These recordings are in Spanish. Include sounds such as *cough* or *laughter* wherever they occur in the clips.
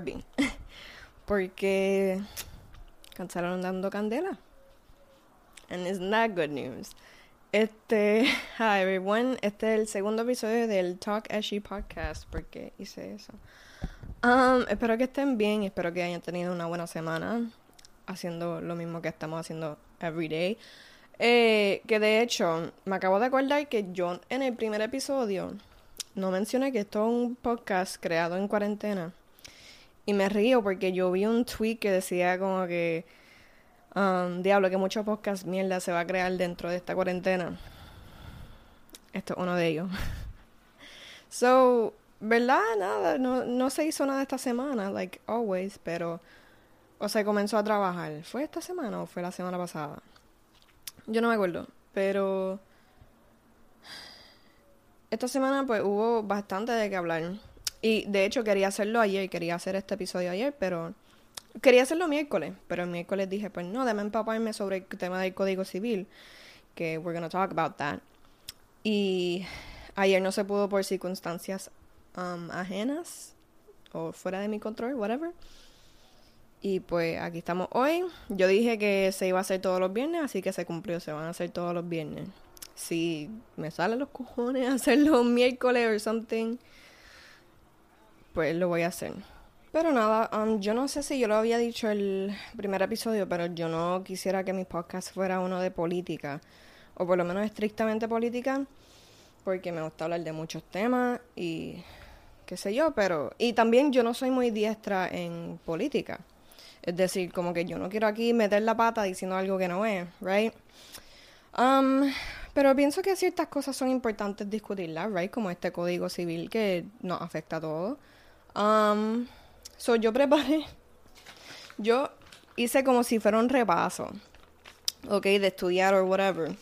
Corbyn. *laughs* Porque cancelaron dando candela. And it's not good news. Este, *laughs* hi everyone, este es el segundo episodio del Talk As She podcast, porque hice eso. Um, espero que estén bien, espero que hayan tenido una buena semana haciendo lo mismo que estamos haciendo every day. Eh, que de hecho, me acabo de acordar que yo en el primer episodio no mencioné que esto es un podcast creado en cuarentena. Y me río porque yo vi un tweet que decía como que, um, diablo, que muchos podcasts mierda se va a crear dentro de esta cuarentena. Esto es uno de ellos. *laughs* so, ¿verdad? Nada, no, no se hizo nada esta semana, like always, pero... O se comenzó a trabajar. ¿Fue esta semana o fue la semana pasada? Yo no me acuerdo, pero esta semana pues hubo bastante de qué hablar. Y de hecho quería hacerlo ayer, quería hacer este episodio ayer, pero quería hacerlo miércoles, pero el miércoles dije, pues no, déme empaparme sobre el tema del Código Civil, que we're gonna talk about that. Y ayer no se pudo por circunstancias um, ajenas o fuera de mi control, whatever. Y pues aquí estamos hoy. Yo dije que se iba a hacer todos los viernes, así que se cumplió, se van a hacer todos los viernes. Si me salen los cojones *laughs* hacerlo miércoles o something, pues lo voy a hacer. Pero nada, um, yo no sé si yo lo había dicho el primer episodio, pero yo no quisiera que mi podcast fuera uno de política, o por lo menos estrictamente política, porque me gusta hablar de muchos temas y qué sé yo, pero... Y también yo no soy muy diestra en política. Es decir, como que yo no quiero aquí meter la pata diciendo algo que no es, right? Um, pero pienso que ciertas cosas son importantes discutirlas, right? Como este código civil que nos afecta a todos. Um, so yo preparé, yo hice como si fuera un repaso, ok, de estudiar o whatever.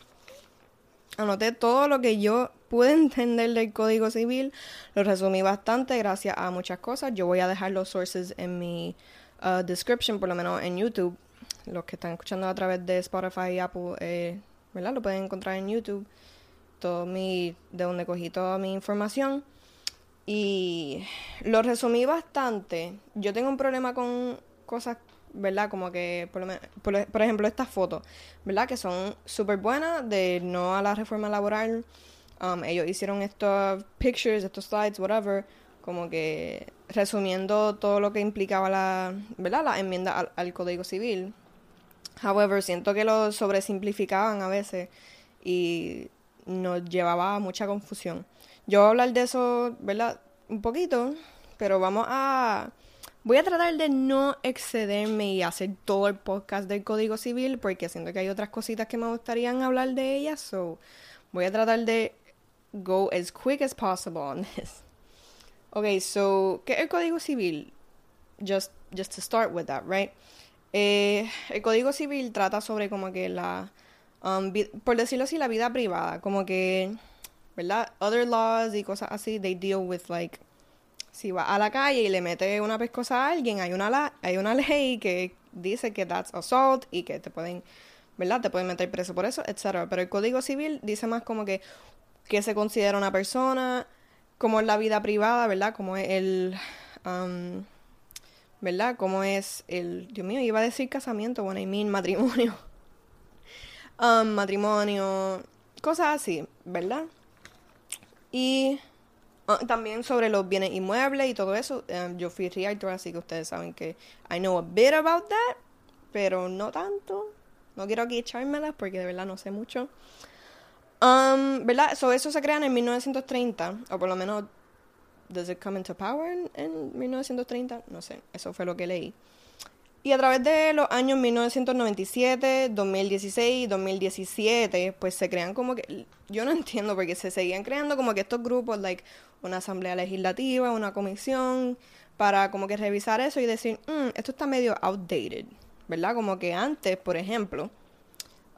Anoté todo lo que yo pude *laughs* entender del código civil, lo resumí bastante gracias a muchas cosas. Yo voy a dejar los sources en mi uh, description, por lo menos en YouTube. Los que están escuchando a través de Spotify y Apple, eh, ¿verdad? Lo pueden encontrar en YouTube. Todo mi, de donde cogí toda mi información. Y lo resumí bastante. Yo tengo un problema con cosas, ¿verdad? Como que, por, por, por ejemplo, estas fotos, ¿verdad? Que son súper buenas de no a la reforma laboral. Um, ellos hicieron estos pictures, estos slides, whatever, como que resumiendo todo lo que implicaba la, ¿verdad? la enmienda al, Código Civil. However, siento que lo sobresimplificaban a veces y nos llevaba a mucha confusión. Yo voy a hablar de eso, ¿verdad? Un poquito, pero vamos a... Voy a tratar de no excederme y hacer todo el podcast del Código Civil porque siento que hay otras cositas que me gustarían hablar de ellas, so voy a tratar de go as quick as possible on this. *laughs* Ok, so, ¿qué es el Código Civil? Just, just to start with that, right? Eh, el Código Civil trata sobre como que la, um, por decirlo así, la vida privada, como que, ¿verdad? Other laws y cosas así, they deal with like, si va a la calle y le mete una pescosa a alguien, hay una, la, hay una ley que dice que that's assault y que te pueden, ¿verdad? Te pueden meter preso por eso, etc. Pero el Código Civil dice más como que, que se considera una persona, como es la vida privada, ¿verdad? Como es el... Um, ¿Verdad? Como es el... Dios mío, iba a decir casamiento, bueno, I mean matrimonio. *laughs* Um, matrimonio, cosas así, ¿verdad? Y uh, también sobre los bienes inmuebles y todo eso. Um, yo fui realtor, así que ustedes saben que I know a bit about that, pero no tanto. No quiero aquí echármelas porque de verdad no sé mucho. Um, ¿Verdad? So, eso se crea en 1930, o por lo menos, ¿does it come into power en, 1930? No sé, eso fue lo que leí. Y a través de los años 1997, 2016 2017, pues se crean como que, yo no entiendo porque se seguían creando como que estos grupos, like una asamblea legislativa, una comisión, para como que revisar eso y decir, mm, esto está medio outdated, ¿verdad? Como que antes, por ejemplo,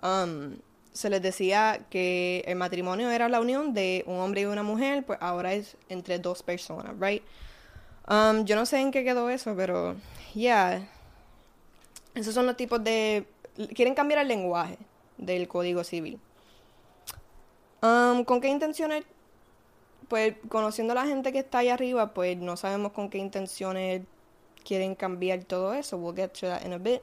um, se les decía que el matrimonio era la unión de un hombre y una mujer, pues ahora es entre dos personas, right? Um, yo no sé en qué quedó eso, pero yeah. Esos son los tipos de... Quieren cambiar el lenguaje del Código Civil. ¿Con qué intenciones? Pues conociendo a la gente que está ahí arriba, pues no sabemos con qué intenciones quieren cambiar todo eso. We'll get to that in a bit.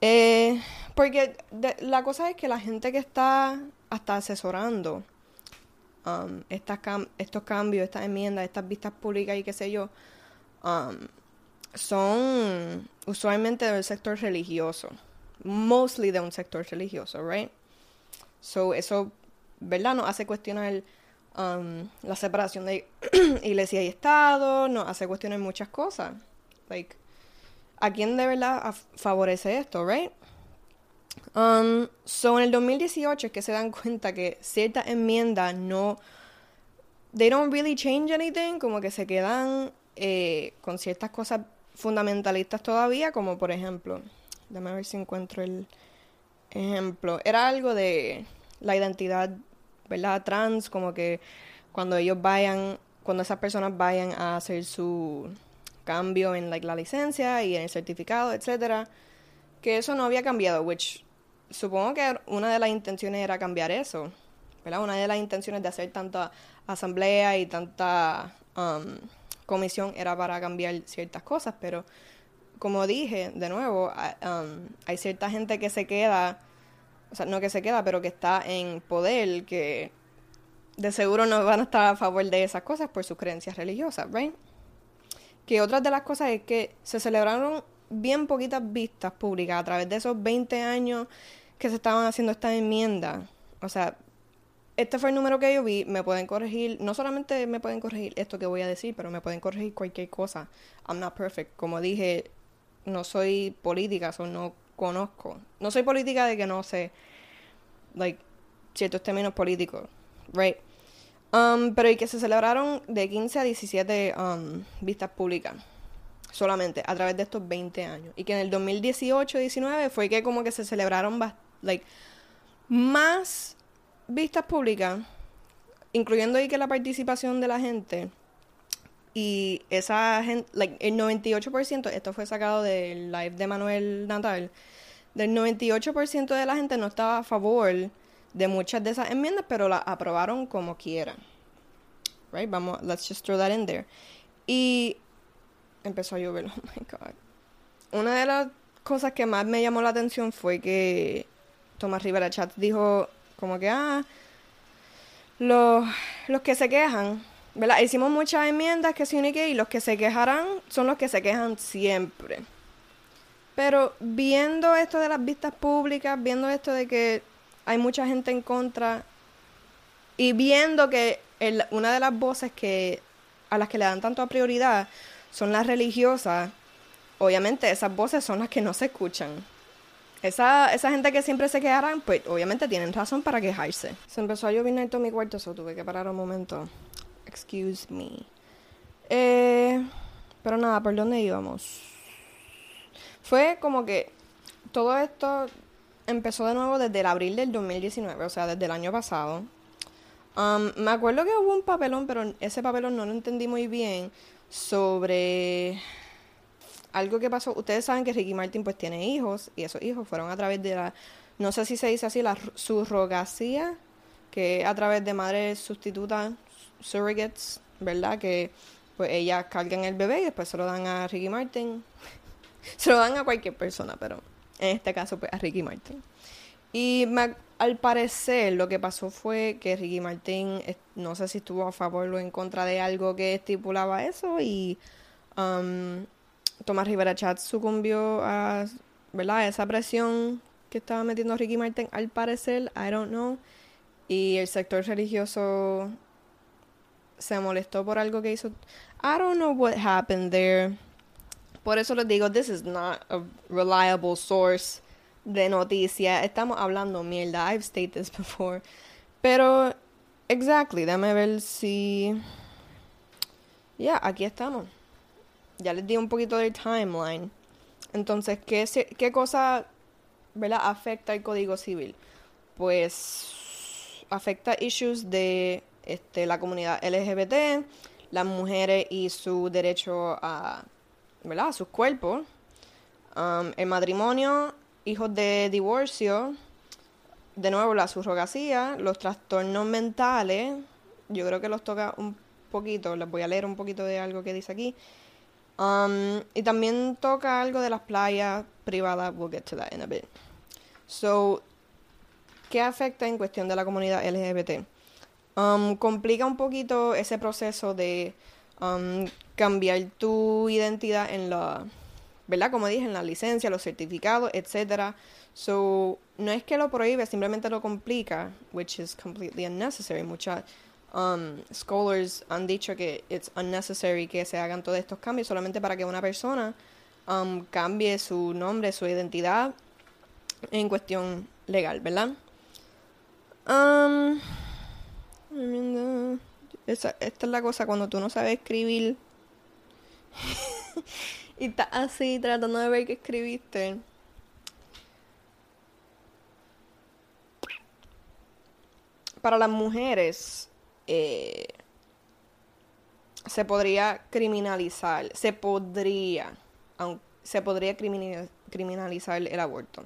Eh, porque la cosa es que la gente que está hasta asesorando estas estos cambios, estas enmiendas, estas vistas públicas y qué sé yo, son usualmente del sector religioso. Mostly de un sector religioso, right? So, eso, ¿verdad? Nos hace cuestionar um, la separación de *clears throat* iglesia y Estado, nos hace cuestionar muchas cosas. Like, ¿a quién de verdad favorece esto, right? Um, so, en el 2018 es que se dan *laughs* cuenta que ciertas enmiendas no. They don't really change anything, como que se quedan eh, con ciertas cosas fundamentalistas todavía, como por ejemplo, déjame ver si encuentro el ejemplo. Era algo de la identidad, ¿verdad? Trans, como que cuando ellos vayan, cuando esas personas vayan a hacer su cambio en like, la licencia y en el certificado, etcétera, que eso no había cambiado, which supongo que una de las intenciones era cambiar eso, ¿verdad? Una de las intenciones de hacer tanta asamblea y tanta um, comisión era para cambiar ciertas cosas, pero como dije, de nuevo, um, hay cierta gente que se queda, o sea, no que se queda, pero que está en poder, que de seguro no van a estar a favor de esas cosas por sus creencias religiosas, ¿right? Que otra de las cosas es que se celebraron bien poquitas vistas públicas a través de esos 20 años que se estaban haciendo estas enmiendas. O sea, este fue el número que yo vi, me pueden corregir, no solamente me pueden corregir esto que voy a decir, pero me pueden corregir cualquier cosa. I'm not perfect. Como dije, no soy política, o no conozco. No soy política de que no sé, like, ciertos términos políticos, right? Um, pero y que se celebraron de 15 a 17 um, vistas públicas solamente a través de estos 20 años. Y que en el 2018-19 fue que como que se celebraron like, más vistas públicas, incluyendo ahí que la participación de la gente. Y esa gente, like, el 98%, esto fue sacado del live de Manuel Natal, del 98% de la gente no estaba a favor de muchas de esas enmiendas, pero las aprobaron como quieran. Right? Vamos, let's just throw that in there. Y empezó a llover, *laughs* oh my god. Una de las cosas que más me llamó la atención fue que Tomás Rivera Chat dijo como que, ah, los, los que se quejan, ¿verdad? Hicimos muchas enmiendas que se y los que se quejarán son los que se quejan siempre. Pero viendo esto de las vistas públicas, viendo esto de que hay mucha gente en contra y viendo que una de las voces que a las que le dan tanto prioridad son las religiosas, obviamente esas voces son las que no se escuchan. Esa, esa gente que siempre se quejarán, pues obviamente tienen razón para quejarse. Se empezó a llover en todo mi cuarto, eso tuve que parar un momento. Excuse me. Eh, pero nada, ¿por dónde íbamos? Fue como que todo esto empezó de nuevo desde el abril del 2019, o sea, desde el año pasado. Um, me acuerdo que hubo un papelón, pero ese papelón no lo entendí muy bien sobre algo que pasó. Ustedes saben que Ricky Martin pues tiene hijos y esos hijos fueron a través de la, no sé si se dice así, la surrogacia, que a través de madres sustitutas, surrogates, ¿verdad? Que pues ellas cargan el bebé y después se lo dan a Ricky Martin. *laughs* se lo dan a cualquier persona, pero en este caso pues a Ricky Martin. Y al parecer lo que pasó fue que Ricky Martin, no sé si estuvo a favor o en contra de algo que estipulaba eso y um, Tomás Rivera Chat sucumbió a, ¿verdad? esa presión que estaba metiendo Ricky Martin al parecer, I don't know. Y el sector religioso se molestó por algo que hizo. I don't know what happened there. Por eso les digo, this is not a reliable source de noticias. Estamos hablando mierda. I've stated this before. Pero, exactly, déjame ver si... Ya, aquí estamos. Ya les di un poquito del timeline. Entonces, ¿qué, qué cosa, ¿verdad? Afecta el Código Civil? Pues afecta issues de este, la comunidad LGBT, las mujeres y su derecho a, ¿verdad? a sus cuerpos, um, el matrimonio hijos de divorcio, de nuevo la surrogacia, los trastornos mentales, yo creo que los toca un poquito, les voy a leer un poquito de algo que dice aquí, Um, y también toca algo de las playas privadas. We'll get to that in a bit. So, ¿qué afecta en cuestión de la comunidad LGBT? Um, complica un poquito ese proceso de um, cambiar tu identidad en la, ¿verdad? Como dije, en la licencia, los certificados, etcétera. So, no es que lo prohíbe, simplemente lo complica, which is completely unnecessary. Muchas um, scholars han dicho que it's unnecessary que se hagan todos estos cambios solamente para que una persona um, cambie su nombre, su identidad en cuestión legal, ¿verdad? Um, esta es la cosa cuando tú no sabes escribir *laughs* y estás así tratando de ver qué escribiste. Para las mujeres, eh, se podría criminalizar, se podría, se podría criminalizar el aborto.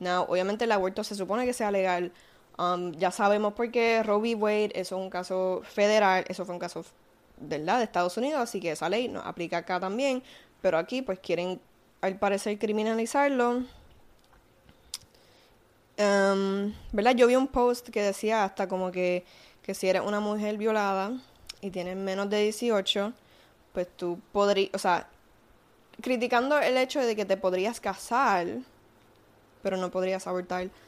Now, obviamente el aborto se supone que sea legal. Um, ya sabemos por qué Roe v. Wade, eso es un caso federal, eso fue un caso ¿verdad? de Estados Unidos, así que esa ley no aplica acá también, pero aquí pues quieren al parecer criminalizarlo. Um, ¿Verdad? Yo vi un post que decía hasta como que que si eres una mujer violada y tienes menos de 18, pues tú podrías, o sea, criticando el hecho de que te podrías casar, pero no podrías abortar. *sighs*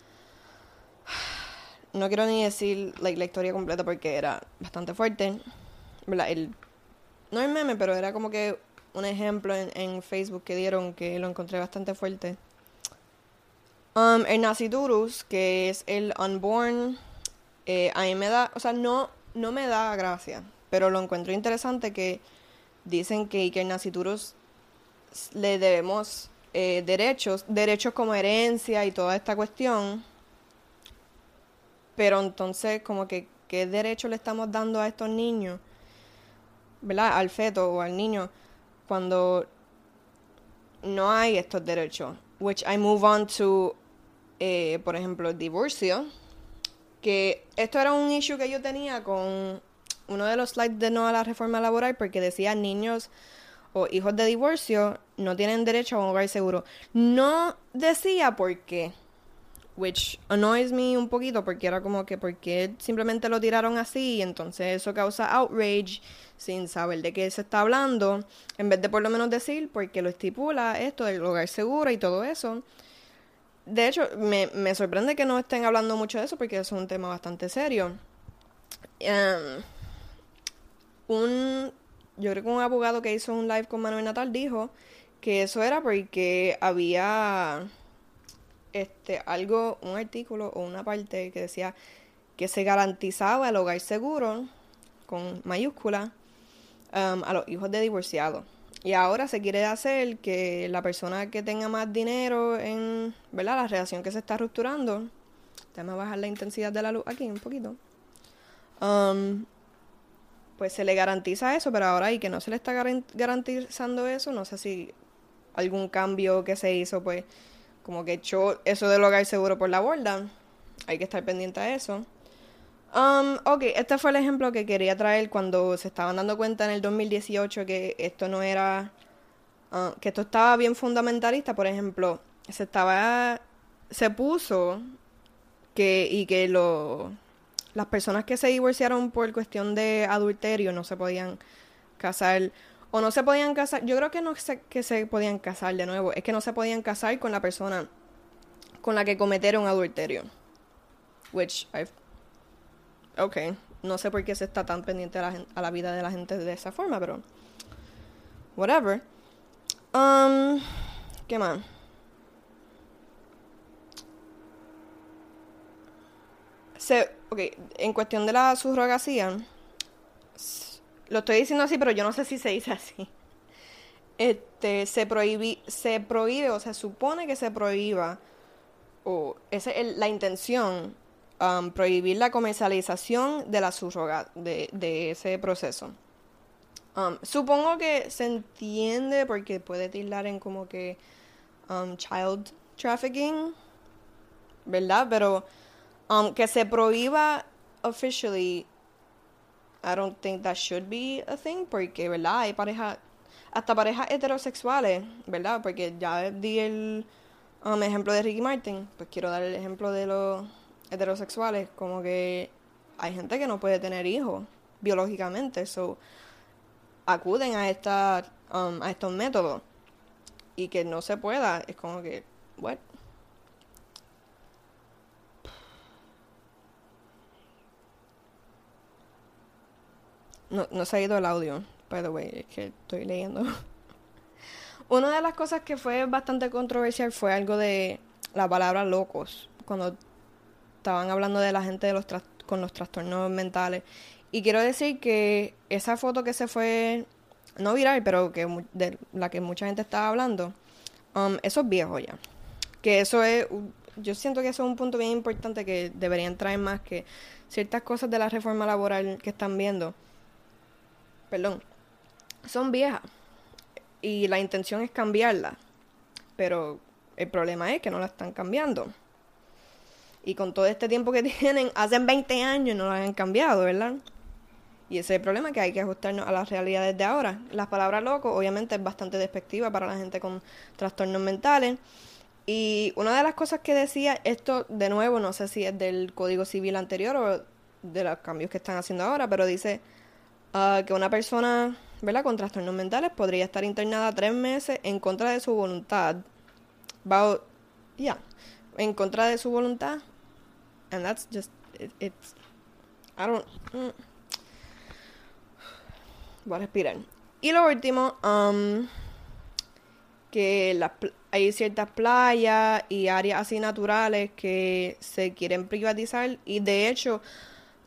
No quiero ni decir la historia completa porque era bastante fuerte. El, no el meme, pero era como que un ejemplo en, en Facebook que dieron que lo encontré bastante fuerte. Um, el Naciturus, que es el unborn eh, a mí me da, o sea, no, no me da gracia, pero lo encuentro interesante que dicen que Iker Nacituros le debemos eh, derechos, derechos como herencia y toda esta cuestión, pero entonces como que qué derecho le estamos dando a estos niños, ¿verdad? Al feto o al niño cuando no hay estos derechos. Which I move on to, eh, por ejemplo, el divorcio que esto era un issue que yo tenía con uno de los slides de no a la reforma laboral porque decía niños o hijos de divorcio no tienen derecho a un hogar seguro. No decía por qué, which annoys me un poquito porque era como que porque simplemente lo tiraron así y entonces eso causa outrage sin saber de qué se está hablando, en vez de por lo menos decir porque lo estipula esto del hogar seguro y todo eso de hecho, me, me, sorprende que no estén hablando mucho de eso porque es un tema bastante serio. Em, un, yo creo que un abogado que hizo un live con Manuel Natal dijo que eso era porque había este algo, un artículo o una parte que decía que se garantizaba el hogar seguro con mayúscula em, a los hijos de divorciados. Y ahora se quiere hacer que la persona que tenga más dinero en, ¿verdad? La relación que se está rupturando, déjame bajar la intensidad de la luz aquí un poquito. Um, pues se le garantiza eso, pero ahora y que no se le está garantizando eso, no sé si algún cambio que se hizo, pues como que echó eso del hogar seguro por la borda. Hay que estar pendiente a eso. Um, ok, este fue el ejemplo que quería traer cuando se estaban dando cuenta en el 2018 que esto no era, uh, que esto estaba bien fundamentalista. Por ejemplo, se estaba, se puso que y que lo, las personas que se divorciaron por cuestión de adulterio no se podían casar o no se podían casar. Yo creo que no sé que se podían casar de nuevo, es que no se podían casar con la persona con la que cometieron adulterio, which I've ok, no sé por qué se está tan pendiente a la, a la vida de la gente de esa forma, pero whatever. Um, ¿Qué más? Se, ok, en cuestión de la subrogacía, lo estoy diciendo así, pero yo no sé si se dice así. Este, se prohíbe, se prohíbe o se supone que se prohíba, o esa es la intención Um, prohibir la comercialización de la subroga, de, ese proceso. Um, supongo que se entiende porque puede tildar en como que um, child trafficking, ¿verdad? Pero que se prohíba officially, I don't think that should be a thing porque, ¿verdad? Hay parejas, hasta parejas heterosexuales, ¿verdad? Porque ya di el um, ejemplo de Ricky Martin, pues quiero dar el ejemplo de los heterosexuales, como que hay gente que no puede tener hijos biológicamente, so acuden a esta um, a estos métodos y que no se pueda, es como que, bueno. No, no se ha ido el audio, by the way, es que estoy leyendo. *laughs* Una de las cosas que fue bastante controversial fue algo de la palabra locos, cuando estaban hablando de la gente de los con los trastornos mentales. Y quiero decir que esa foto que se fue, no viral, pero que de la que mucha gente estaba hablando, um, eso es viejo ya. Que eso es, yo siento que eso es un punto bien importante que deberían traer más que ciertas cosas de la reforma laboral que están viendo, perdón, son viejas. Y la intención es cambiarla. Pero el problema es que no la están cambiando. Y con todo este tiempo que *laughs* tienen, hacen 20 años no la han cambiado, ¿verdad? Y ese es el problema que hay que ajustarnos a las realidades de ahora. Las palabras loco, obviamente, es bastante despectiva para la gente con trastornos mentales. Y una de las cosas que decía, esto de nuevo, no sé si es del Código Civil anterior o de los cambios que están haciendo ahora, pero dice uh, que una persona, ¿verdad?, con trastornos mentales podría estar internada tres meses en contra de su voluntad. Va, ya, en contra de su voluntad. And that's just, it's, I don't. Mm voy a respirar. Y lo último, um, que hay ciertas playas y áreas así naturales que se quieren privatizar y de hecho,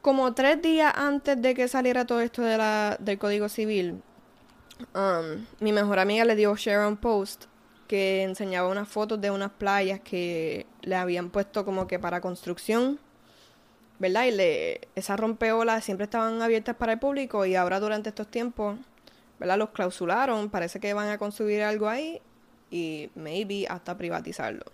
como tres días antes de que saliera todo esto de la, del Código Civil, um, mi mejor amiga le dio share on post que enseñaba unas fotos de unas playas que le habían puesto como que para construcción ¿verdad? Y le, esas rompeolas siempre estaban abiertas para el público y ahora durante estos tiempos, ¿verdad? Los clausularon, parece que van a construir algo ahí y maybe hasta privatizarlo.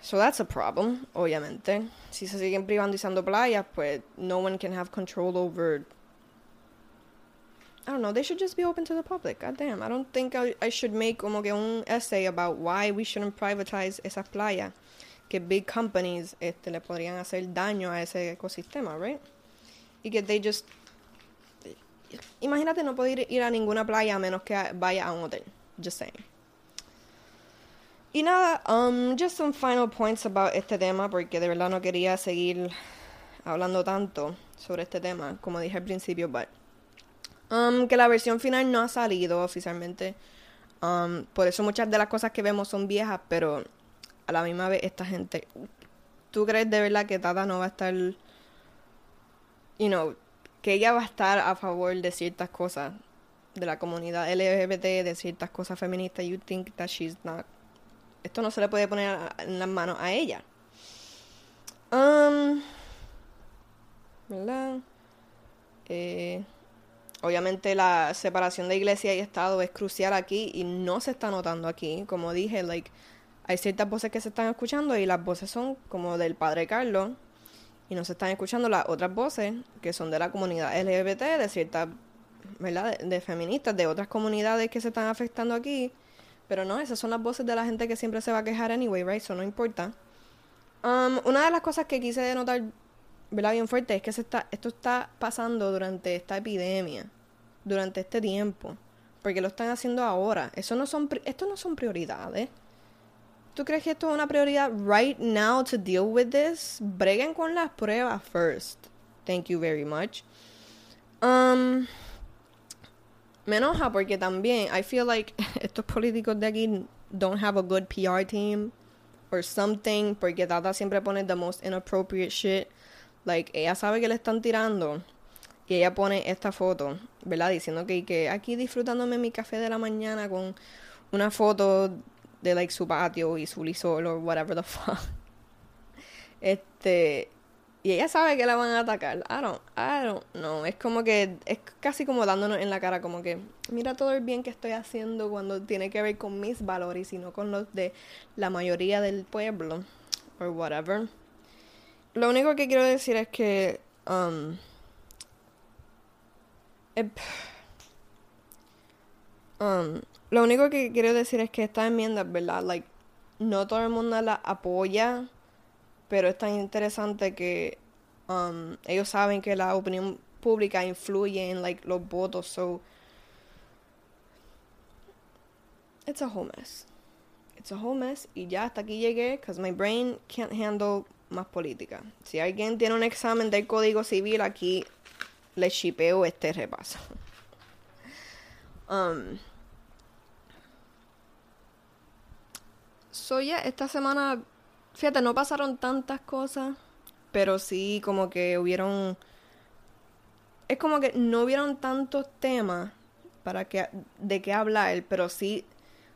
So that's a problem, obviamente. Si se siguen privatizando playas, pues no one can have control over I don't know, they should just be open to the public. God damn, I don't think I, I should make como que un essay about why we shouldn't privatize esas playas que big companies este, le podrían hacer daño a ese ecosistema, right? Y que they just... Imagínate no poder ir a ninguna playa a menos que vaya a un hotel. Just saying. Y nada, um, just some final points about este tema, porque de verdad no quería seguir hablando tanto sobre este tema, como dije al principio, but... Um, que la versión final no ha salido oficialmente. Um, por eso muchas de las cosas que vemos son viejas, pero a la misma vez esta gente. ¿Tú crees de verdad que Tata no va a estar, you know, que ella va a estar a favor de ciertas cosas de la comunidad LGBT, de ciertas cosas feministas? You think that she's not. Esto no se le puede poner en las manos a ella. Um, ¿Verdad? Eh, obviamente la separación de iglesia y Estado es crucial aquí y no se está notando aquí. Como dije, like hay ciertas voces que se están escuchando y las voces son como del padre Carlos y no se están escuchando las otras voces que son de la comunidad LGBT, de ciertas, ¿verdad? De, feministas, de otras comunidades que se están afectando aquí. Pero no, esas son las voces de la gente que siempre se va a quejar anyway, right? Eso no importa. Um, una de las cosas que quise notar, ¿verdad? Bien fuerte es que se está, esto está pasando durante esta epidemia, durante este tiempo. Porque lo están haciendo ahora. Eso no son, esto no son prioridades. ¿Tú crees que esto es una prioridad right now to deal with this? Breguen con las pruebas first. Thank you very much. Um, me enoja porque también I feel like *laughs* estos políticos de aquí don't have a good PR team or something porque Tata siempre pone the most inappropriate shit. Like, ella sabe que le están tirando y ella pone esta foto, ¿verdad? Diciendo que, que aquí disfrutándome mi café de la mañana con una foto de like su patio y su lisol o whatever the *laughs* fuck. Este y ella sabe que la van a atacar. I don't, I don't know. Es como que es casi como dándonos en la cara como que mira todo el bien que estoy haciendo cuando tiene que ver con mis valores y no con los de la mayoría del pueblo or whatever. Lo único que quiero decir es que um, Um, lo único que quiero decir es que esta enmienda, ¿verdad? Like, no todo el mundo la apoya, pero es tan interesante que um, ellos saben que la opinión pública influye en like, los votos, so it's a whole mess. It's a whole mess y ya hasta aquí llegué because my brain can't handle más política. Si alguien tiene un examen del Código Civil, aquí le shipeo este repaso. *laughs* Um, so esta semana, fíjate, no pasaron tantas cosas, pero sí como que hubieron... Es como que no hubieron tantos temas para que de qué hablar, pero sí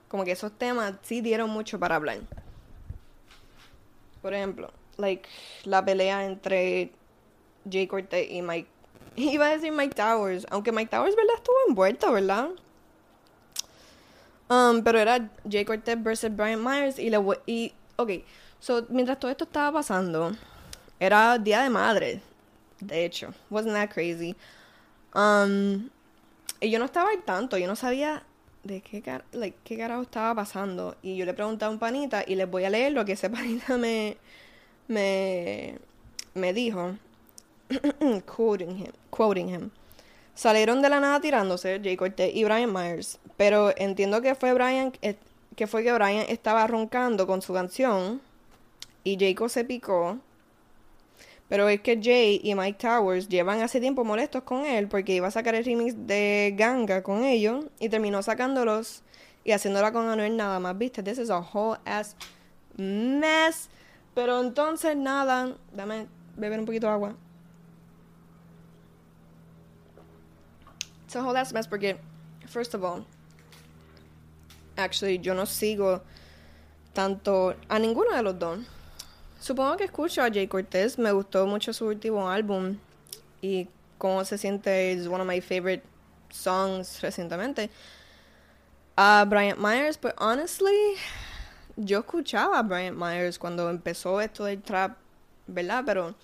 como que esos temas sí dieron mucho para hablar. Por ejemplo, like la pelea entre Jay Cortez y Mike. *laughs* Iba a decir Mike Towers, aunque Mike Towers, ¿verdad? Estuvo envuelto, ¿verdad? Um, pero era Jay Cortez versus Brian Myers y le y ok, so mientras todo esto estaba pasando, era Día de Madre, de hecho, wasn't that crazy. Um, y yo no estaba al tanto, yo no sabía de qué, like, qué carajo estaba pasando. Y yo le pregunté a un panita y les voy a leer lo que ese *laughs* panita me, me, me dijo. *clears throat* quoting, him, quoting him. Salieron de la nada tirándose Jay Cortez y Brian Myers. Pero entiendo que fue Brian eh, que fue que Brian estaba roncando con su canción y Jacob se picó pero es que Jay y Mike Towers llevan hace tiempo molestos con él porque iba a sacar el remix de Ganga con ellos y terminó sacándolos y haciéndola con Anuel nada más, ¿viste? This is a whole ass mess. Pero entonces nada, dame beber un poquito de agua. It's a whole ass mess porque, first of all, actually yo no sigo tanto a ninguno de los dos. Supongo que escucho a Jay Cortez. Me gustó mucho su último álbum. Y cómo se siente es one of my favorite songs recientemente. A Bryant Myers, pues honestly, yo escuchaba a Bryant Myers cuando empezó esto del trap, ¿verdad? Pero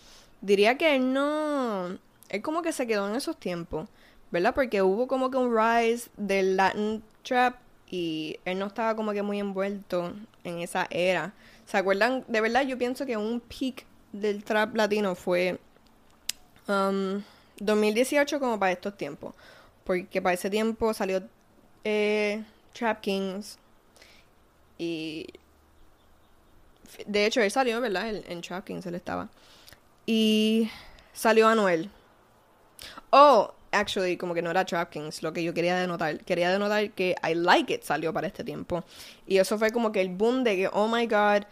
diría que él no. Él como que se quedó en esos tiempos, ¿verdad? Porque hubo como que un rise del Latin trap y él no estaba como que muy envuelto en esa era. ¿Se acuerdan? De verdad, yo pienso que un peak del trap latino fue 2018 um, como para estos tiempos. Porque para ese tiempo salió eh, Trap Kings. Y de hecho, él salió, ¿verdad? en Trap Kings él estaba. Y salió Anuel. Oh, actually, como que no era Trap Kings, lo que yo quería denotar. Quería denotar que I Like It salió para este tiempo. Y eso fue como que el boom de que, oh my god,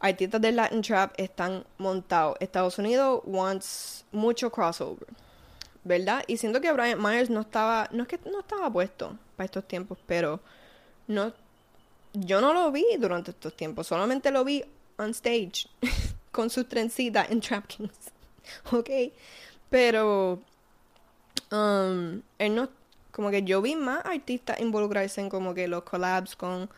artistas de Latin Trap están montados. Estados Unidos wants mucho crossover. ¿Verdad? Y siento que Brian Myers no estaba, no es que no estaba puesto para estos tiempos, pero no, yo no lo vi durante estos tiempos, solamente lo vi on stage *laughs* con sus trencitas en Trap Kings. *laughs* ¿Ok? Pero Um, él no, como que yo vi más artistas involucrarse en como que los collabs con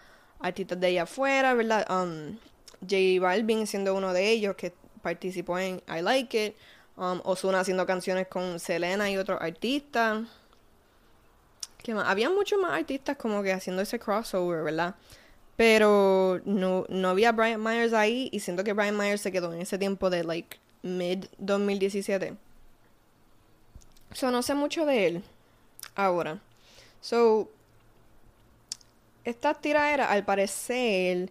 artistas de allá afuera, ¿verdad? Um, J Balvin siendo uno de ellos que participó en I Like It. Um, Ozuna haciendo canciones con Selena y otros artistas. ¿Qué más? Había muchos más artistas como que haciendo ese crossover, ¿verdad? Pero no, no había Brian Myers ahí y siento que Brian Myers se quedó en ese tiempo de like mid 2017. So, no sé mucho de él ahora. So, esta tiradera, al parecer,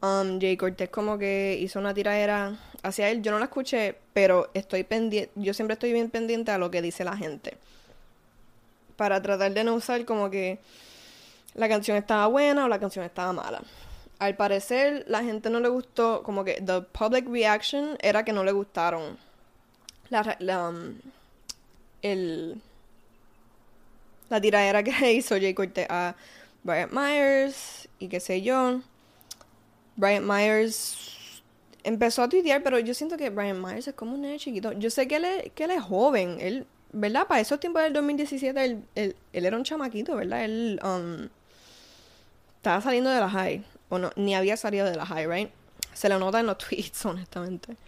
um, Jay Cortez como que hizo una tiradera hacia él. Yo no la escuché, pero estoy pendiente, yo siempre estoy bien pendiente a lo que dice la gente. Para tratar de no usar como que la canción estaba buena o la canción estaba mala. Al parecer, la gente no le gustó, como que the public reaction era que no le gustaron la, la um, el la tiradera que *laughs* hizo Jay Cortez a Bryant Myers y qué sé yo. Bryant Myers empezó a tuitear, pero yo siento que Bryant Myers es como un niño chiquito. Yo sé que él, es, que él es joven, él, ¿verdad? Para esos tiempos del 2017, él, él, era un chamaquito, ¿verdad? Él um, estaba saliendo de la high, o no, ni había salido de la high, ¿right? Se lo nota en los *laughs* tweets, honestamente.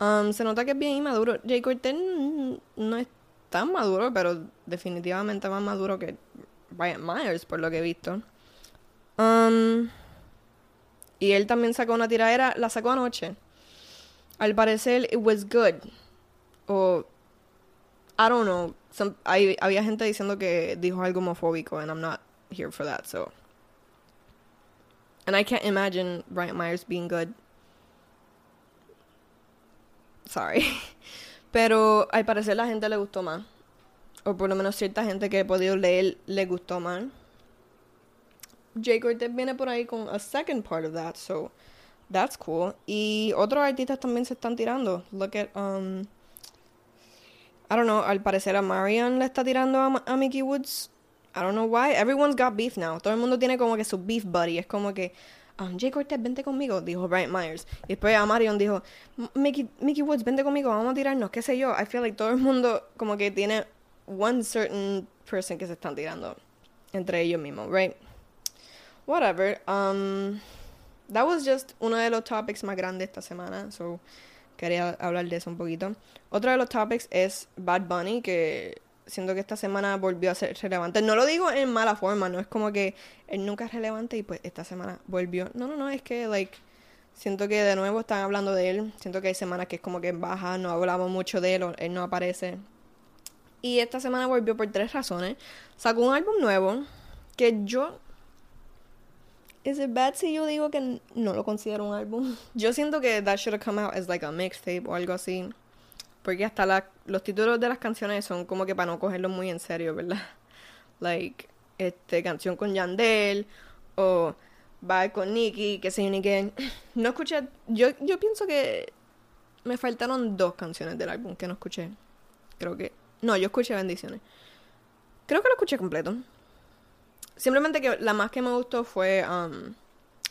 Um, se nota que es bien inmaduro. Jay Cortez no es tan maduro, pero definitivamente más maduro que Brian Myers, por lo que he visto. Um, y él también sacó una tiradera, la sacó anoche. Al parecer, it was good. O, I don't know. hay, había gente diciendo que dijo algo homofóbico, and I'm not here for that, so. And I can't imagine Brian Myers being good. Sorry. *laughs* Pero al parecer la gente le gustó más. O por lo menos cierta gente que he podido leer le gustó más. Jay Cortez viene por ahí con a second part of that, so that's cool. Y otros artistas también se están tirando. Look at, um, I don't know, al parecer a Marion le está tirando a, a Mickey Woods. I don't know why. Everyone's got beef now. Todo el mundo tiene como que su beef buddy. Es como que, um, Jay Cortez, vente conmigo, dijo Brian Myers. Y después a Marion dijo, Mickey, Mickey Woods, vente conmigo, vamos a tirarnos, qué sé yo. I feel like todo el mundo como que tiene one certain person que se están tirando entre ellos mismos, right? Whatever. Um, that was just uno de los topics más grandes esta semana, so quería hablar de eso un poquito. Otro de los topics es Bad Bunny, que siento que esta semana volvió a ser relevante. No lo digo en mala forma, no es como que él nunca es relevante y pues esta semana volvió. No, no, no, es que, like, siento que de nuevo están hablando de él. Siento que hay semanas que es como que baja, no hablamos mucho de él, él no aparece. Y esta semana volvió por tres razones. Sacó un álbum nuevo que yo Is it bad si yo digo que no lo considero un álbum? *laughs* Yo siento que that should have come out as like a mixtape o algo así. Porque hasta la, los títulos de las canciones son como que para no cogerlo muy en serio, ¿verdad? *laughs* Like, este, canción con Yandel o Bye con Nicky, que sé ni que. No escuché. Yo, yo pienso que me faltaron dos canciones del álbum que no escuché. Creo que. No, yo escuché Bendiciones. Creo que lo escuché completo. Simplemente que la más que me gustó fue um,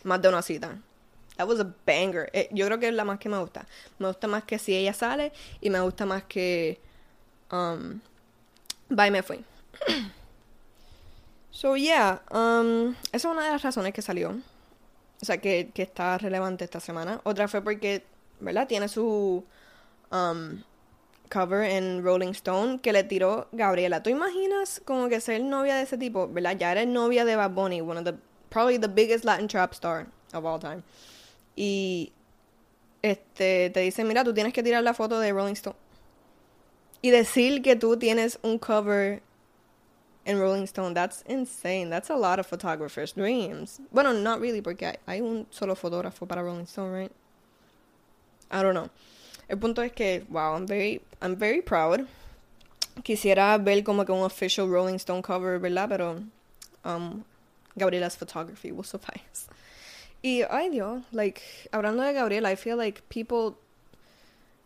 Más de una cita. That was a banger. Eh, yo creo que es la más que me gusta. Me gusta más que si ella sale y me gusta más que um, Bye me fui. *clears throat* so yeah, um, esa es una de las razones que salió. O sea, que, que está relevante esta semana. Otra fue porque, ¿verdad? Tiene su um, cover en Rolling Stone que le tiró Gabriela. ¿Tú imaginas como que ser novia de ese tipo? ¿Verdad? Ya eres novia de Bad Bunny, one of the probably the biggest Latin trap star of all time. Y este te dice, "Mira, tú tienes que tirar la foto de Rolling Stone." Y decir que tú tienes un cover en Rolling Stone, that's insane. That's a lot of photographers' dreams. Bueno, not really, porque hay, hay un solo fotógrafo para Rolling Stone, right? I don't know. El punto es que, wow, I'm very, I'm very proud. Quisiera ver como que un official Rolling Stone cover, ¿verdad? Pero um, Gabriela's photography will suffice. Y, ay Dios, like, hablando de Gabriela, I feel like people,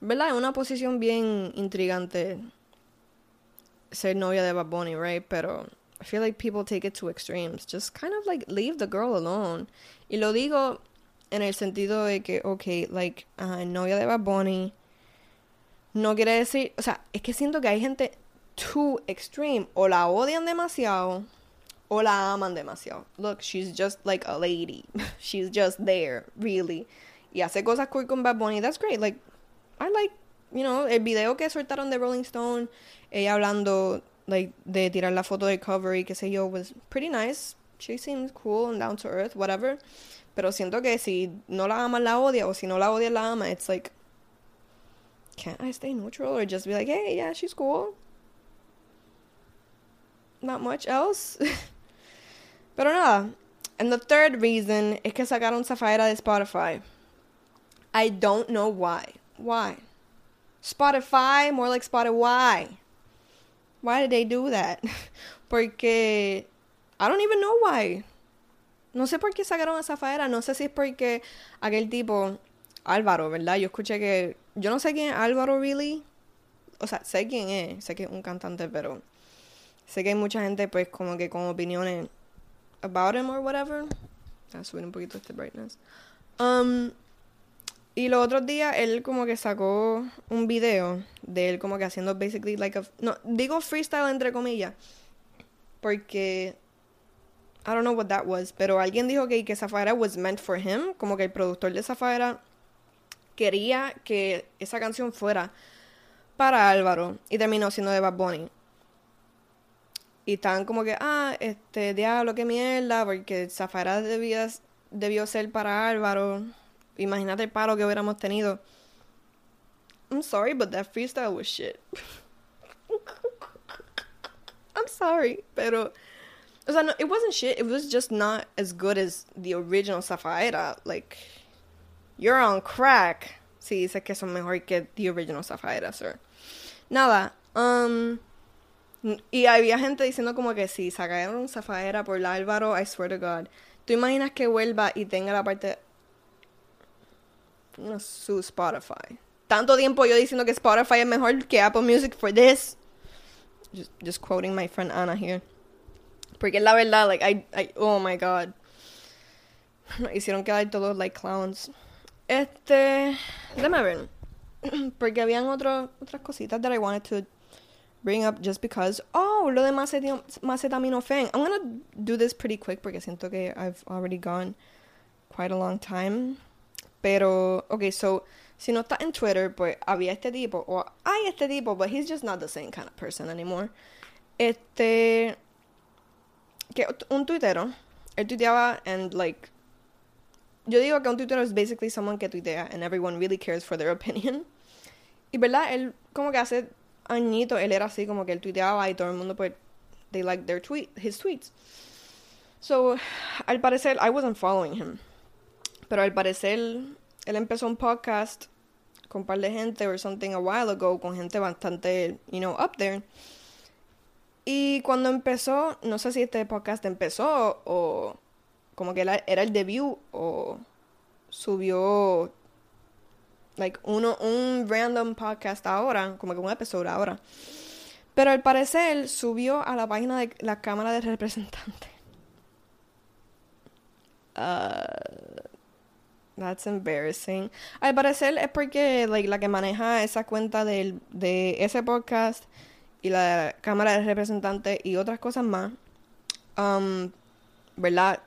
¿verdad? En una posición bien intrigante ser novia de Bad Bunny, right? Pero I feel like people take it to extremes. Just kind of like leave the girl alone. Y lo digo en el sentido de que, ok, like, uh, novia de Bad Bunny, no quiere decir, o sea, es que siento que hay gente too extreme, o la odian demasiado, o la aman demasiado. Look, she's just like a lady, *laughs* she's just there, really. Y hace cosas cool con Bad Bunny, that's great, like, I like, you know, el video que soltaron de Rolling Stone, ella hablando, like, de tirar la foto de cover y qué sé yo, was pretty nice. She seems cool and down to earth, whatever. Pero siento que si no la ama, la odia, o si no la odia, la ama, it's like, can't I stay neutral or just be like, hey, yeah, she's cool? Not much else. *laughs* Pero nada. And the third reason es que sacaron Zafaera de Spotify. I don't know why. Why? Spotify, more like Spotify. Why did they do that? *laughs* Porque I don't even know why. No sé por qué sacaron a Zafaera, no sé si es porque aquel tipo, Álvaro, ¿verdad? Yo escuché que. Yo no sé quién es Álvaro, really. O sea, sé quién es, sé que es un cantante, pero. Sé que hay mucha gente, pues, como que con opiniones about him or whatever. Voy a subir un poquito este brightness. Um, y los otros días él como que sacó un video de él como que haciendo basically like a... No, digo freestyle entre comillas. Porque I don't know what that was, pero alguien dijo que, que Zafaera was meant for him, como que el productor de Zafaera quería que esa canción fuera para Álvaro y terminó siendo de Bad Bunny. Y estaban como que, ah, este, diablo, qué mierda, porque Zafara debía, debió ser para Álvaro. Imagínate el paro que hubiéramos tenido. I'm sorry, but that freestyle was shit. *laughs* I'm sorry, pero... O sea, no, it wasn't shit. It was just not as good as the original Zafaera. Like, you're on crack. Si dices que son mejor que the original Zafaera, sir. Nada, um... Y había gente diciendo como que si sacaron Zafaera por Álvaro, I swear to God. ¿Tú imaginas que vuelva y tenga la parte... No, su Spotify. Tanto tiempo yo diciendo que Spotify es mejor que Apple Music for this. Just, quoting my friend Anna here. Porque la verdad, like, I, oh my god. *sighs* Hicieron quedar todos like clowns. Este, déjame ver. *clears throat* Porque habían otro, otras cositas that I wanted to bring up just because. Oh, lo de macetaminofen. I'm gonna do this pretty quick porque siento que I've already gone quite a long time. Pero, okay, so, si no está en Twitter, pues había este tipo, o hay este tipo, but he's just not the same kind of person anymore. Este, que un tuitero, él tuiteaba and like, yo digo que un tuitero es basically someone que tuitea and everyone really cares for their *laughs* opinion. Y verdad, él como que hace añito él era así como que él tuiteaba y todo el mundo pues they like their tweet his tweets. So, al parecer I wasn't following him. Pero al parecer él empezó un podcast con un par de gente or something a while ago con gente bastante, you know, up there. Y cuando empezó, no sé si este podcast empezó o como que era el debut o subió like uno un random podcast ahora, como que un episodio ahora. Pero al parecer subió a la página de la Cámara de Representantes. Uh, that's embarrassing. Al parecer es porque like, la que maneja esa cuenta de, de ese podcast y la Cámara de Representantes y otras cosas más, um, ¿verdad?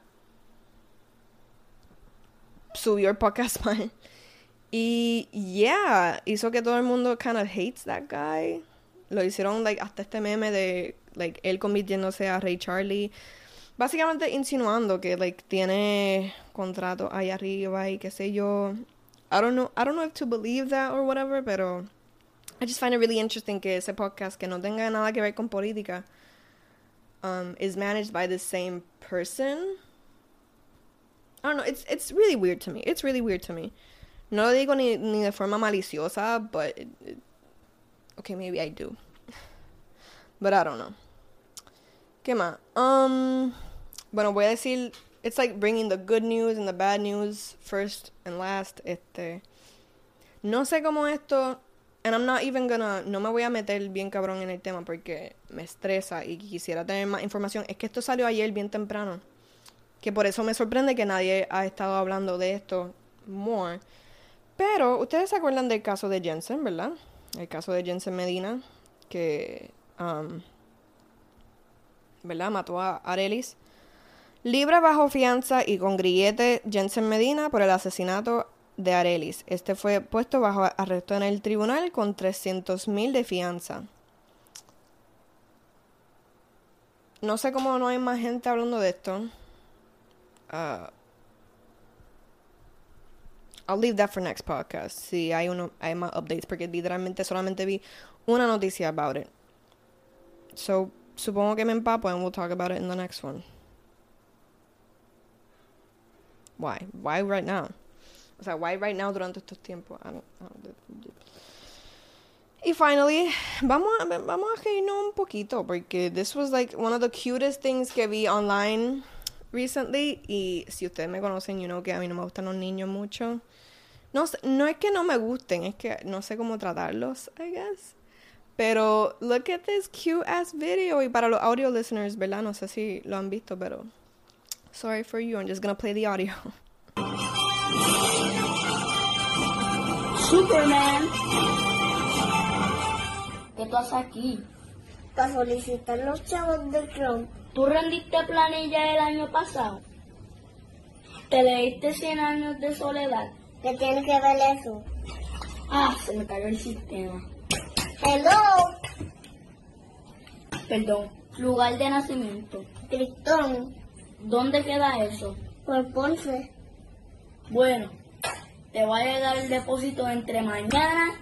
Subió el podcast *laughs* mal. Y yeah, hizo que todo el mundo kind of hates that guy. Lo hicieron like hasta este meme de like él convirtiéndose a Ray Charlie. Básicamente insinuando que like tiene contrato ahí arriba y qué sé yo. I don't know, I don't know if to believe that or whatever, pero I just find it really interesting que ese podcast que no tenga nada que ver con política um, is managed by the same person. I don't know, it's it's really weird to me. It's really weird to me. No lo digo ni, ni de forma maliciosa, but it, okay, maybe I do. But I don't know. ¿Qué más? Um, bueno, voy a decir, it's like bringing the good news and the bad news first and last. Este, no sé cómo esto, and I'm not even gonna, no me voy a meter bien cabrón en el tema porque me estresa y quisiera tener más información. Es que esto salió ayer bien temprano, que por eso me sorprende que nadie ha estado hablando de esto more. Pero ustedes se acuerdan del caso de Jensen, ¿verdad? El caso de Jensen Medina, que, um, ¿verdad? Mató a Arelis. Libre bajo fianza y con grillete Jensen Medina por el asesinato de Arelis. Este fue puesto bajo arresto en el tribunal con 300 mil de fianza. No sé cómo no hay más gente hablando de esto. Uh, I'll leave that for next podcast. Si hay, uno, hay más updates, porque literalmente solamente vi una noticia about it. So, supongo que me empapo and we'll talk about it in the next one. Why? Why right now? O sea, why right now durante estos tiempos? I don't, I don't, y finally, vamos a, vamos a reírnos un poquito, porque this was like one of the cutest things que vi online recently. Y si ustedes me conocen, you know que a mí no me gustan los niños mucho. No, no es que no me gusten, es que no sé cómo tratarlos, I guess. Pero look at this cute ass video. Y para los audio listeners, ¿verdad? No sé si lo han visto, pero sorry for you. I'm just gonna play the audio. Superman. ¿Qué pasa aquí? Para solicitar los chavos del Trump. ¿Tú rendiste planilla el año pasado? ¿Te leíste 100 años de soledad? ¿Qué tiene que ver eso? Ah, se me cayó el sistema. Hello. Perdón. Lugar de nacimiento. Tristón. ¿Dónde queda eso? Por Ponce. Bueno, te va a llegar el depósito entre mañana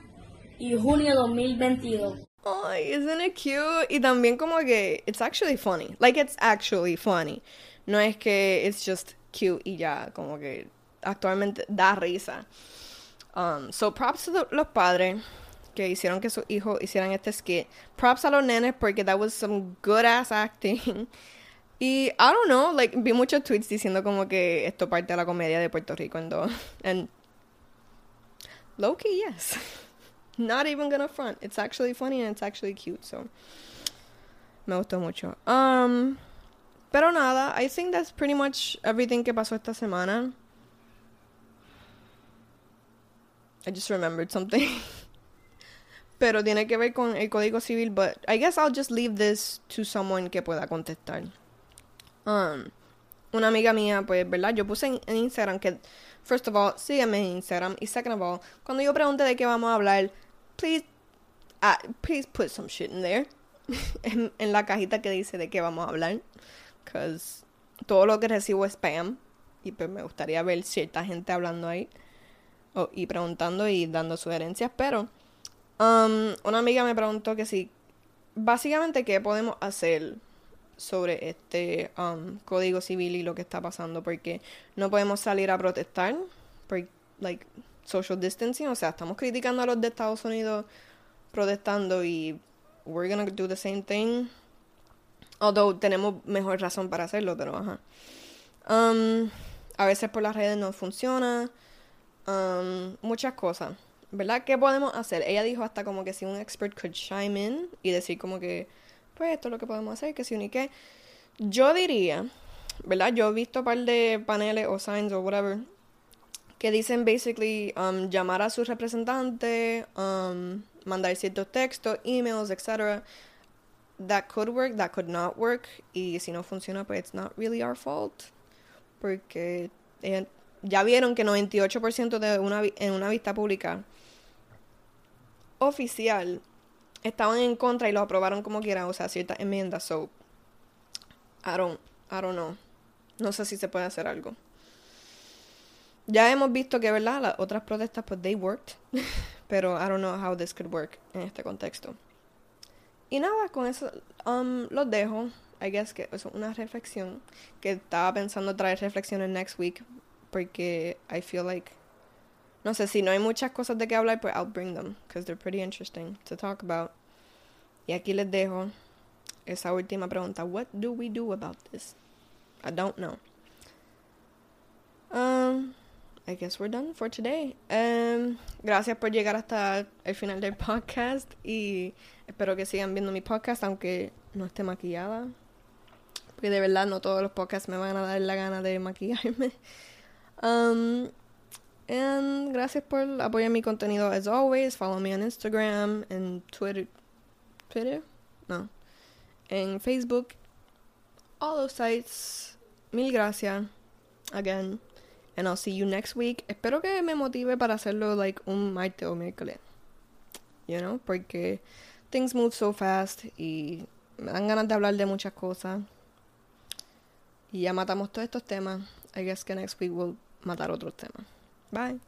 y junio 2022. Ay, isn't it cute? Y también como que it's actually funny. Like it's actually funny. No es que it's just cute y ya, como que actualmente da risa. Um, so props the- los padres que hicieron que sus hijos hicieran este skit. Props a los nenes porque that was some good ass acting. *laughs* Y I don't know, like vi muchos tweets diciendo como que esto parte de la comedia de Puerto Rico en dos. *laughs* And low key, yes. *laughs* Not even gonna front. It's actually funny and it's actually cute, so me gustó mucho. Um, pero nada, I think that's pretty much everything que pasó esta semana. I just remembered something. *laughs* pero tiene que ver con el Código Civil, but I guess I'll just leave this to someone que pueda contestar. Um, una amiga mía, pues, ¿verdad? Yo puse en, Instagram que, first of all, sígueme en Instagram. Y second of all, cuando yo pregunte de qué vamos a hablar, please, ah, please put some shit in there. *laughs* en, en la cajita que dice de qué vamos a hablar. Because todo lo que recibo es spam. Y pues me gustaría ver cierta gente hablando ahí. Y preguntando y dando sugerencias. Pero, um, una amiga me preguntó que si, básicamente, qué podemos hacer sobre este um, código civil y lo que está pasando porque no podemos salir a protestar por like social distancing. O sea estamos criticando a los de Estados Unidos protestando y we're gonna do the same thing. Although tenemos mejor razón para hacerlo pero ajá. Um, a veces por las redes no funciona um, muchas cosas ¿verdad? ¿qué podemos hacer? ella dijo hasta como que si un expert could chime in y decir como que pues esto es lo que podemos hacer, que si unique. Yo diría, ¿verdad? Yo he visto un par de paneles o signs o whatever que dicen basically um, llamar a su representante, um, mandar ciertos textos, emails, etc. That could work, that could not work. Y si no funciona, pues it's not really our fault. Porque ya vieron que 98% de una, en una vista pública oficial estaban en contra y lo aprobaron como quiera, o sea, ciertas enmiendas. So, I don't, I don't know. No sé si se puede hacer algo. Ya hemos visto que, ¿verdad? Las otras protestas, pues, they worked. *laughs* Pero I don't know how this could work en este contexto. Y nada, con eso um, los dejo. I guess que es una reflexión que estaba pensando traer reflexiones next week porque I feel like no sé si no hay muchas cosas de qué hablar, pues I'll bring them because they're pretty interesting to talk about. Y aquí les dejo esa última pregunta. What do we do about this? I don't know. Um, I guess we're done for today. Um, gracias por llegar hasta el final del podcast y espero que sigan viendo mi podcast aunque no esté maquillada. Porque de verdad no todos los podcasts me van a dar la gana de maquillarme. Um, and gracias por apoyar mi contenido as always. Follow me on Instagram and Twitter. Twitter? No. En Facebook. All those sites. Mil gracias. Again. And I'll see you next week. Espero que me motive para hacerlo like un martes o miércoles. You know? Porque things move so fast y me dan ganas de hablar de muchas cosas. Y ya matamos todos estos temas. I guess que next week we'll matar otros temas. Bye.